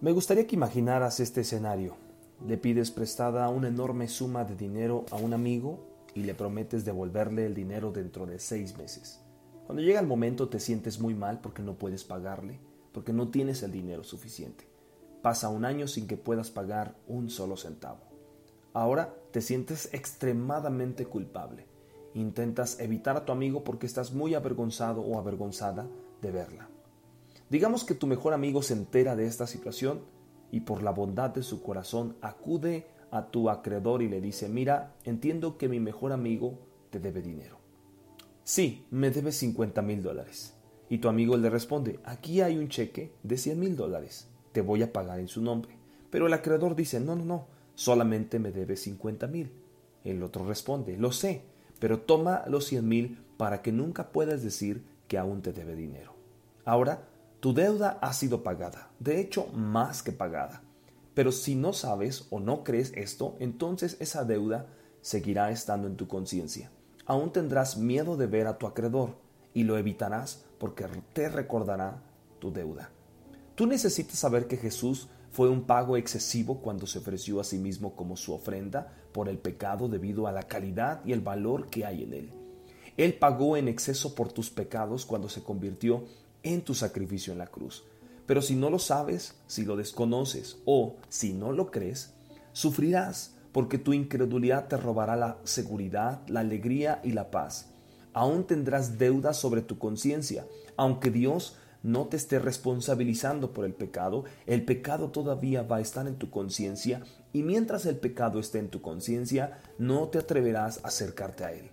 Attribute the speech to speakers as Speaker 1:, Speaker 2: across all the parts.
Speaker 1: Me gustaría que imaginaras este escenario. Le pides prestada una enorme suma de dinero a un amigo y le prometes devolverle el dinero dentro de seis meses. Cuando llega el momento te sientes muy mal porque no puedes pagarle, porque no tienes el dinero suficiente. Pasa un año sin que puedas pagar un solo centavo. Ahora te sientes extremadamente culpable. Intentas evitar a tu amigo porque estás muy avergonzado o avergonzada de verla. Digamos que tu mejor amigo se entera de esta situación y por la bondad de su corazón acude a tu acreedor y le dice, mira, entiendo que mi mejor amigo te debe dinero. Sí, me debe 50 mil dólares. Y tu amigo le responde, aquí hay un cheque de 100 mil dólares, te voy a pagar en su nombre. Pero el acreedor dice, no, no, no, solamente me debe 50 mil. El otro responde, lo sé, pero toma los 100 mil para que nunca puedas decir que aún te debe dinero. Ahora tu deuda ha sido pagada, de hecho más que pagada. Pero si no sabes o no crees esto, entonces esa deuda seguirá estando en tu conciencia. Aún tendrás miedo de ver a tu acreedor y lo evitarás porque te recordará tu deuda. Tú necesitas saber que Jesús fue un pago excesivo cuando se ofreció a sí mismo como su ofrenda por el pecado debido a la calidad y el valor que hay en él. Él pagó en exceso por tus pecados cuando se convirtió en tu sacrificio en la cruz. Pero si no lo sabes, si lo desconoces o si no lo crees, sufrirás porque tu incredulidad te robará la seguridad, la alegría y la paz. Aún tendrás deudas sobre tu conciencia, aunque Dios no te esté responsabilizando por el pecado, el pecado todavía va a estar en tu conciencia y mientras el pecado esté en tu conciencia, no te atreverás a acercarte a él.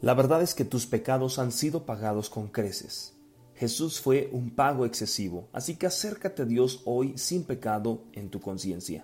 Speaker 1: La verdad es que tus pecados han sido pagados con creces. Jesús fue un pago excesivo, así que acércate a Dios hoy sin pecado en tu conciencia.